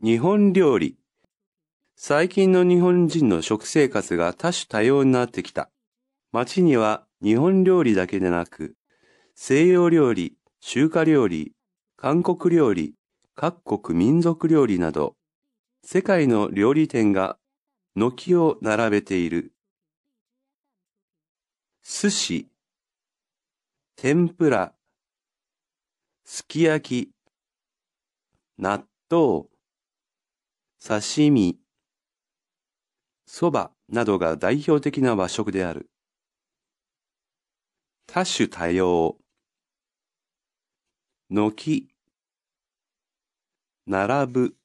日本料理。最近の日本人の食生活が多種多様になってきた。街には日本料理だけでなく、西洋料理、中華料理、韓国料理、各国民族料理など、世界の料理店が軒を並べている。寿司、天ぷら、すき焼き、納豆、刺身、そばなどが代表的な和食である。多種多様。軒、並ぶ。